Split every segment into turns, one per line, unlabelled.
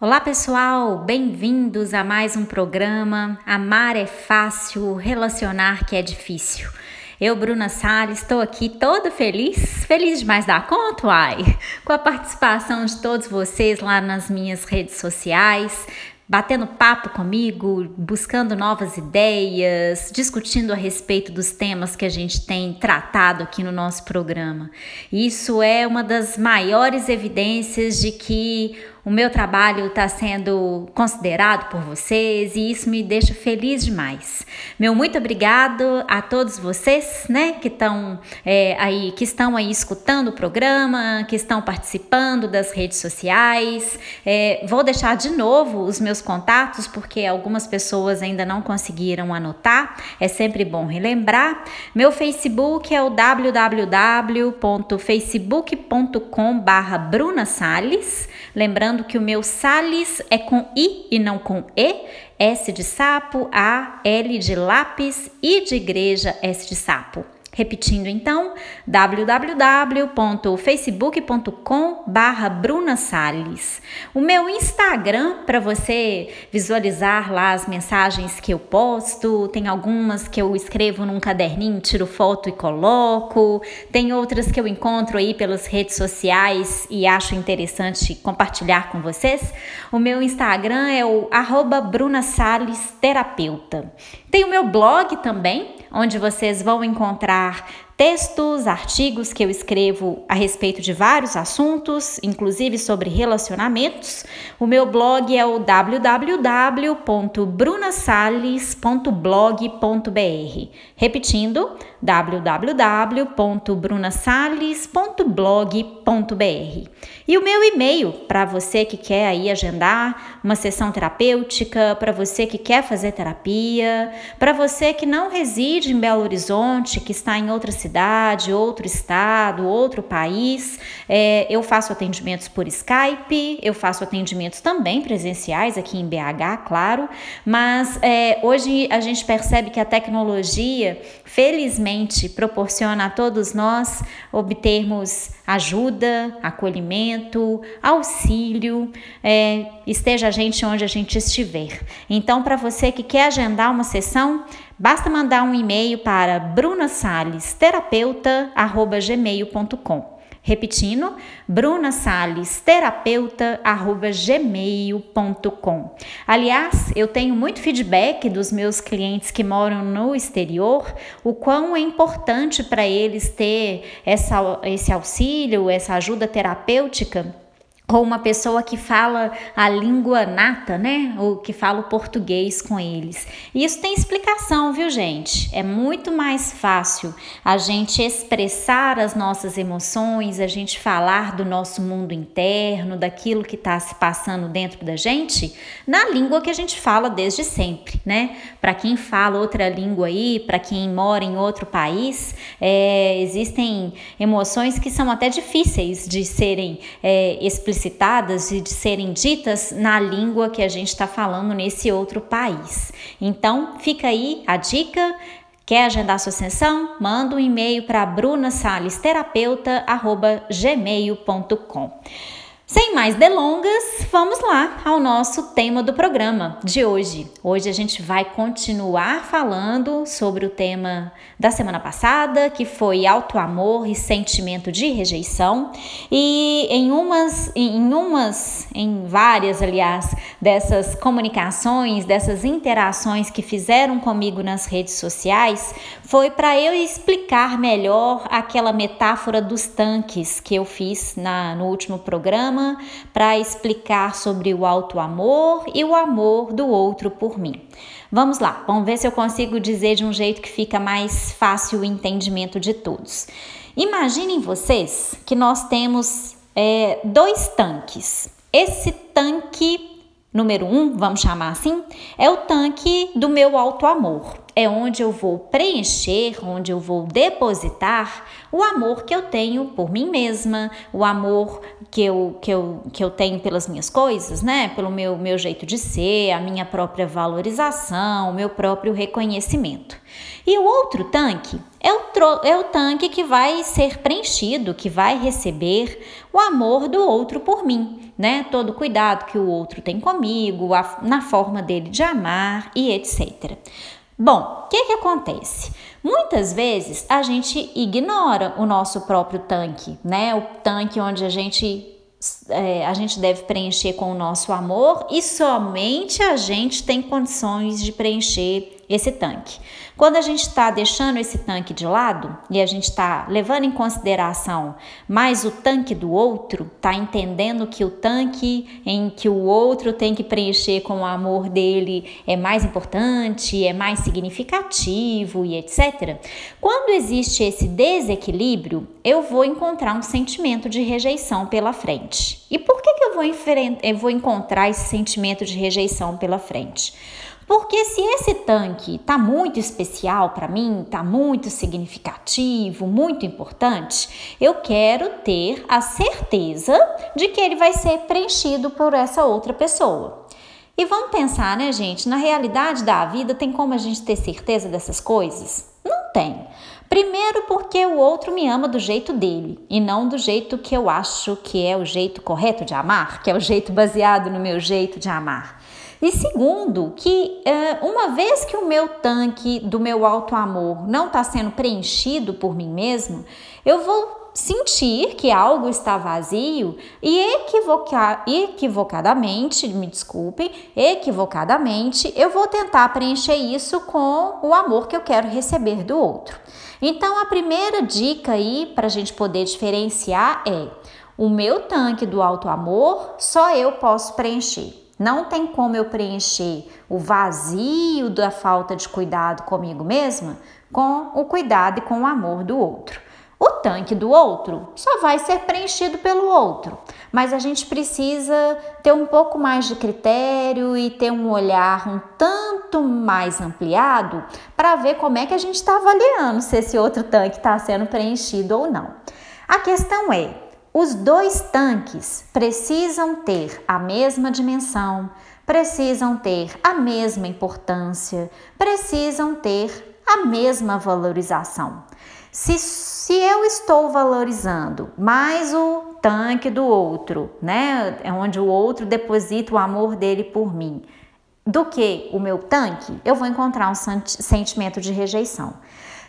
Olá pessoal, bem-vindos a mais um programa Amar é fácil, relacionar que é difícil. Eu, Bruna Salles, estou aqui toda feliz, feliz demais da conta, uai, com a participação de todos vocês lá nas minhas redes sociais, batendo papo comigo, buscando novas ideias, discutindo a respeito dos temas que a gente tem tratado aqui no nosso programa. Isso é uma das maiores evidências de que o meu trabalho está sendo considerado por vocês e isso me deixa feliz demais. Meu muito obrigado a todos vocês, né, que estão é, aí, que estão aí escutando o programa, que estão participando das redes sociais. É, vou deixar de novo os meus contatos porque algumas pessoas ainda não conseguiram anotar. É sempre bom relembrar. Meu Facebook é o www.facebook.com/bruna. Lembrando Lembrando que o meu Sales é com I e não com E. S de sapo, A, L de lápis, I de igreja, S de sapo. Repetindo então, www.facebook.com barra Bruna Salles. O meu Instagram, para você visualizar lá as mensagens que eu posto, tem algumas que eu escrevo num caderninho, tiro foto e coloco, tem outras que eu encontro aí pelas redes sociais e acho interessante compartilhar com vocês. O meu Instagram é o arroba Bruna Salles Terapeuta. Tem o meu blog também, onde vocês vão encontrar textos, artigos que eu escrevo a respeito de vários assuntos, inclusive sobre relacionamentos. O meu blog é o www.brunasales.blog.br. Repetindo, www.brunasales.blog.br. E o meu e-mail para você que quer aí agendar uma sessão terapêutica, para você que quer fazer terapia, para você que não reside em Belo Horizonte, que está em outra cidade, cidade, outro estado, outro país. É, eu faço atendimentos por Skype, eu faço atendimentos também presenciais aqui em BH, claro, mas é, hoje a gente percebe que a tecnologia, felizmente, proporciona a todos nós obtermos ajuda, acolhimento, auxílio, é, esteja a gente onde a gente estiver. Então, para você que quer agendar uma sessão, Basta mandar um e-mail para brunasalesterapeuta@gmail.com. Repetindo, brunasalesterapeuta@gmail.com. Aliás, eu tenho muito feedback dos meus clientes que moram no exterior, o quão é importante para eles ter essa, esse auxílio, essa ajuda terapêutica ou uma pessoa que fala a língua nata, né? Ou que fala o português com eles. Isso tem explicação, viu, gente? É muito mais fácil a gente expressar as nossas emoções, a gente falar do nosso mundo interno, daquilo que está se passando dentro da gente, na língua que a gente fala desde sempre, né? Para quem fala outra língua aí, para quem mora em outro país, é, existem emoções que são até difíceis de serem é, explicadas explicitadas e de serem ditas na língua que a gente está falando nesse outro país. Então, fica aí a dica. Quer agendar sua sessão? Manda um e-mail para brunasalesterapeuta.gmail.com. Sem mais delongas, vamos lá ao nosso tema do programa de hoje. Hoje a gente vai continuar falando sobre o tema da semana passada, que foi auto-amor e sentimento de rejeição. E em umas, em umas, em várias, aliás, dessas comunicações, dessas interações que fizeram comigo nas redes sociais, foi para eu explicar melhor aquela metáfora dos tanques que eu fiz na, no último programa para explicar sobre o alto amor e o amor do outro por mim. Vamos lá, vamos ver se eu consigo dizer de um jeito que fica mais fácil o entendimento de todos. Imaginem vocês que nós temos é, dois tanques. Esse tanque número um, vamos chamar assim, é o tanque do meu alto amor é onde eu vou preencher, onde eu vou depositar o amor que eu tenho por mim mesma, o amor que eu, que eu, que eu tenho pelas minhas coisas, né? Pelo meu, meu jeito de ser, a minha própria valorização, o meu próprio reconhecimento. E o outro tanque é o, é o tanque que vai ser preenchido, que vai receber o amor do outro por mim né? Todo o cuidado que o outro tem comigo, a, na forma dele de amar e etc. Bom, o que, que acontece? Muitas vezes a gente ignora o nosso próprio tanque, né? O tanque onde a gente é, a gente deve preencher com o nosso amor e somente a gente tem condições de preencher esse tanque. Quando a gente está deixando esse tanque de lado e a gente está levando em consideração mais o tanque do outro, está entendendo que o tanque em que o outro tem que preencher com o amor dele é mais importante, é mais significativo e etc. Quando existe esse desequilíbrio, eu vou encontrar um sentimento de rejeição pela frente. E por que, que eu, vou eu vou encontrar esse sentimento de rejeição pela frente? Porque se esse tanque está muito especial para mim, está muito significativo, muito importante, eu quero ter a certeza de que ele vai ser preenchido por essa outra pessoa. E vamos pensar, né, gente? Na realidade da vida, tem como a gente ter certeza dessas coisas? Não tem. Primeiro, porque o outro me ama do jeito dele e não do jeito que eu acho que é o jeito correto de amar, que é o jeito baseado no meu jeito de amar. E segundo, que é, uma vez que o meu tanque do meu alto amor não está sendo preenchido por mim mesmo, eu vou sentir que algo está vazio e equivocar, equivocadamente, me desculpem, equivocadamente, eu vou tentar preencher isso com o amor que eu quero receber do outro. Então, a primeira dica aí para a gente poder diferenciar é: o meu tanque do alto amor só eu posso preencher. Não tem como eu preencher o vazio da falta de cuidado comigo mesma com o cuidado e com o amor do outro. O tanque do outro só vai ser preenchido pelo outro, mas a gente precisa ter um pouco mais de critério e ter um olhar um tanto mais ampliado para ver como é que a gente está avaliando se esse outro tanque está sendo preenchido ou não. A questão é: os dois tanques precisam ter a mesma dimensão, precisam ter a mesma importância, precisam ter a mesma valorização. Se, se eu estou valorizando mais o tanque do outro, né, é onde o outro deposita o amor dele por mim, do que o meu tanque, eu vou encontrar um sentimento de rejeição.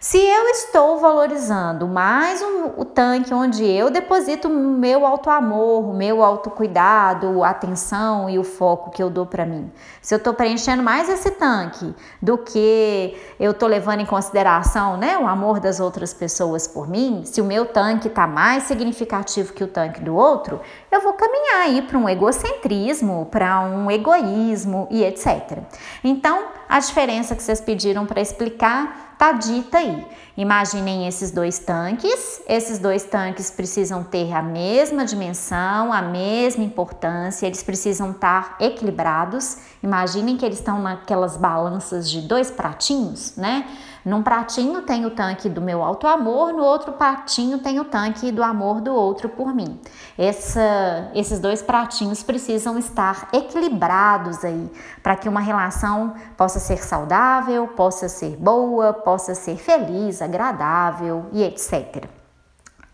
Se eu estou valorizando mais o, o tanque onde eu deposito o meu auto-amor, o meu autocuidado, a atenção e o foco que eu dou para mim, se eu estou preenchendo mais esse tanque do que eu estou levando em consideração né, o amor das outras pessoas por mim, se o meu tanque está mais significativo que o tanque do outro, eu vou caminhar aí para um egocentrismo, para um egoísmo e etc. Então, a diferença que vocês pediram para explicar Tá dita aí. Imaginem esses dois tanques. Esses dois tanques precisam ter a mesma dimensão, a mesma importância, eles precisam estar equilibrados. Imaginem que eles estão naquelas balanças de dois pratinhos, né? Num pratinho tem o tanque do meu alto amor, no outro pratinho tem o tanque do amor do outro por mim. Essa, esses dois pratinhos precisam estar equilibrados aí para que uma relação possa ser saudável, possa ser boa, possa ser feliz, agradável e etc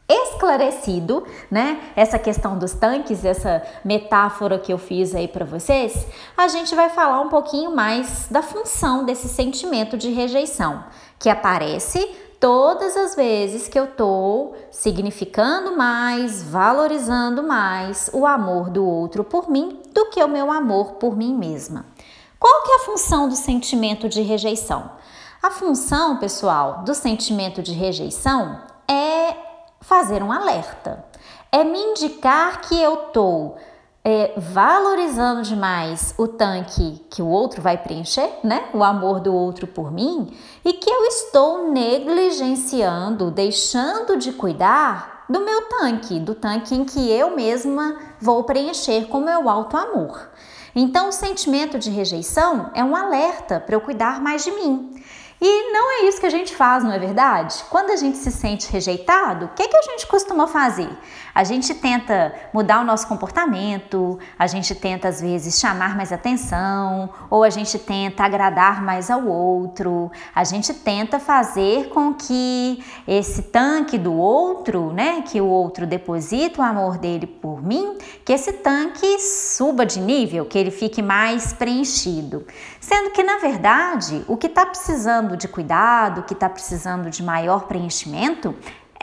esclarecido, né? Essa questão dos tanques, essa metáfora que eu fiz aí para vocês, a gente vai falar um pouquinho mais da função desse sentimento de rejeição, que aparece todas as vezes que eu tô significando mais, valorizando mais o amor do outro por mim do que o meu amor por mim mesma. Qual que é a função do sentimento de rejeição? A função, pessoal, do sentimento de rejeição é fazer um alerta. É me indicar que eu estou é, valorizando demais o tanque que o outro vai preencher, né? O amor do outro por mim, e que eu estou negligenciando, deixando de cuidar do meu tanque, do tanque em que eu mesma vou preencher com meu alto amor. Então, o sentimento de rejeição é um alerta para eu cuidar mais de mim. E não é isso que a gente faz, não é verdade? Quando a gente se sente rejeitado, o que, que a gente costuma fazer? A gente tenta mudar o nosso comportamento, a gente tenta às vezes chamar mais atenção, ou a gente tenta agradar mais ao outro, a gente tenta fazer com que esse tanque do outro, né, que o outro deposita o amor dele por mim, que esse tanque suba de nível, que ele fique mais preenchido. Sendo que na verdade, o que está precisando de cuidado, o que está precisando de maior preenchimento,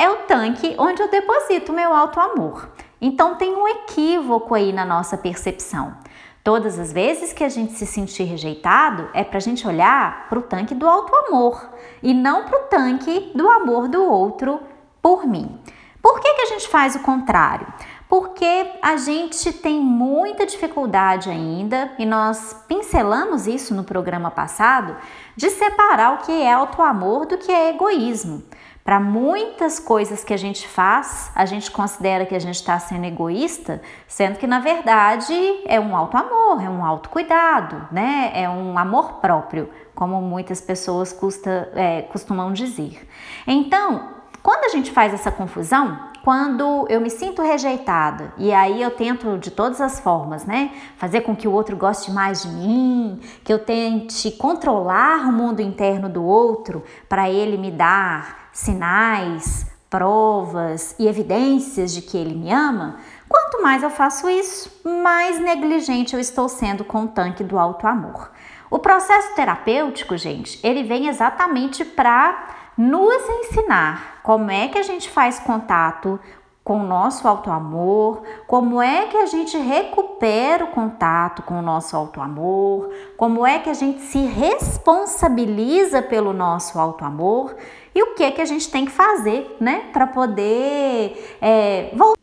é o tanque onde eu deposito meu alto amor. Então tem um equívoco aí na nossa percepção. Todas as vezes que a gente se sentir rejeitado, é para a gente olhar para o tanque do alto amor e não para o tanque do amor do outro por mim. Por que, que a gente faz o contrário? Porque a gente tem muita dificuldade ainda, e nós pincelamos isso no programa passado, de separar o que é auto amor do que é egoísmo. Para muitas coisas que a gente faz, a gente considera que a gente está sendo egoísta, sendo que na verdade é um alto amor, é um autocuidado, né? É um amor próprio, como muitas pessoas custa, é, costumam dizer. Então, quando a gente faz essa confusão, quando eu me sinto rejeitada e aí eu tento de todas as formas, né, fazer com que o outro goste mais de mim, que eu tente controlar o mundo interno do outro para ele me dar sinais, provas e evidências de que ele me ama, quanto mais eu faço isso, mais negligente eu estou sendo com o tanque do alto amor. O processo terapêutico, gente, ele vem exatamente para nos ensinar como é que a gente faz contato com o nosso auto-amor, como é que a gente recupera o contato com o nosso auto-amor, como é que a gente se responsabiliza pelo nosso auto-amor e o que é que a gente tem que fazer, né, para poder é, voltar.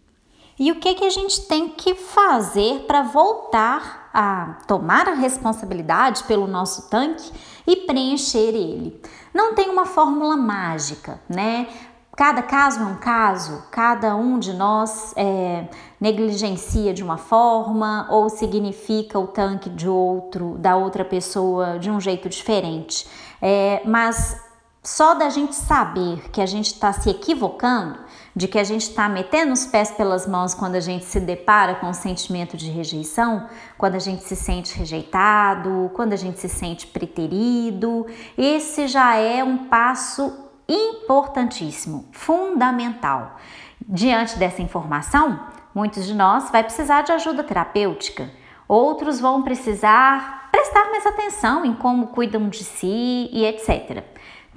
E o que, que a gente tem que fazer para voltar a tomar a responsabilidade pelo nosso tanque e preencher ele? Não tem uma fórmula mágica, né? Cada caso é um caso, cada um de nós é, negligencia de uma forma ou significa o tanque de outro, da outra pessoa de um jeito diferente. É, mas só da gente saber que a gente está se equivocando, de que a gente está metendo os pés pelas mãos quando a gente se depara com o sentimento de rejeição, quando a gente se sente rejeitado, quando a gente se sente preterido, esse já é um passo importantíssimo, fundamental. Diante dessa informação, muitos de nós vai precisar de ajuda terapêutica, outros vão precisar prestar mais atenção em como cuidam de si e etc.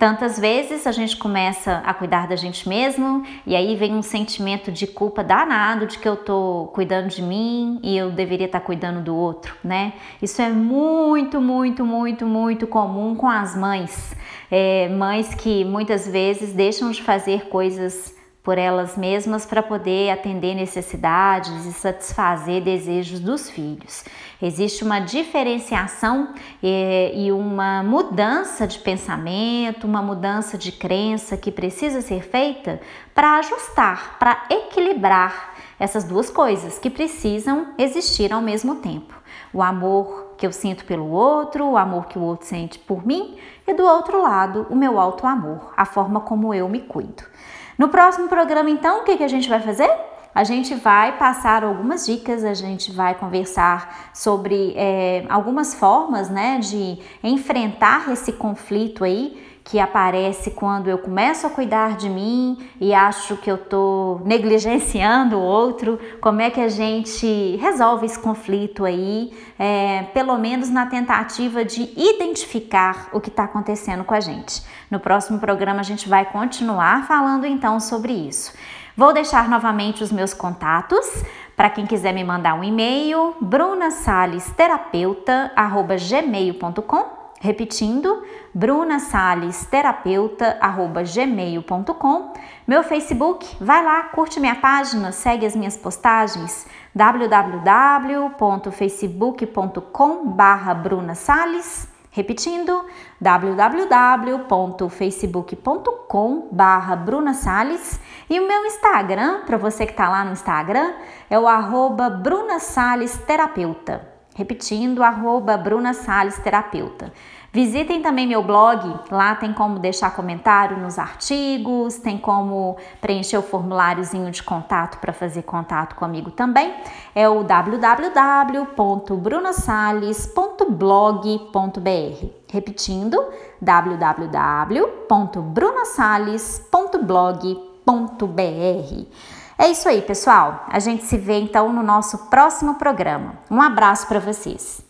Tantas vezes a gente começa a cuidar da gente mesmo e aí vem um sentimento de culpa danado de que eu tô cuidando de mim e eu deveria estar tá cuidando do outro, né? Isso é muito, muito, muito, muito comum com as mães. É, mães que muitas vezes deixam de fazer coisas por elas mesmas para poder atender necessidades e satisfazer desejos dos filhos. Existe uma diferenciação e, e uma mudança de pensamento, uma mudança de crença que precisa ser feita para ajustar, para equilibrar essas duas coisas que precisam existir ao mesmo tempo. O amor que eu sinto pelo outro, o amor que o outro sente por mim e do outro lado, o meu alto amor, a forma como eu me cuido. No próximo programa, então, o que, que a gente vai fazer? A gente vai passar algumas dicas, a gente vai conversar sobre é, algumas formas né, de enfrentar esse conflito aí que aparece quando eu começo a cuidar de mim e acho que eu estou negligenciando o outro, como é que a gente resolve esse conflito aí, é, pelo menos na tentativa de identificar o que está acontecendo com a gente. No próximo programa a gente vai continuar falando então sobre isso. Vou deixar novamente os meus contatos para quem quiser me mandar um e-mail, brunasalesterapeuta@gmail.com Repetindo, brunasalesterapeuta@gmail.com. Meu Facebook, vai lá, curte minha página, segue as minhas postagens www.facebook.com/brunasales. Repetindo, www.facebook.com/brunasales e o meu Instagram, para você que está lá no Instagram, é o arroba Bruna Repetindo, arroba Bruna Salles Terapeuta. Visitem também meu blog, lá tem como deixar comentário nos artigos, tem como preencher o formuláriozinho de contato para fazer contato comigo também. É o www.brunasales.blog.br. Repetindo, www.brunasales.blog.br. É isso aí, pessoal. A gente se vê então no nosso próximo programa. Um abraço para vocês.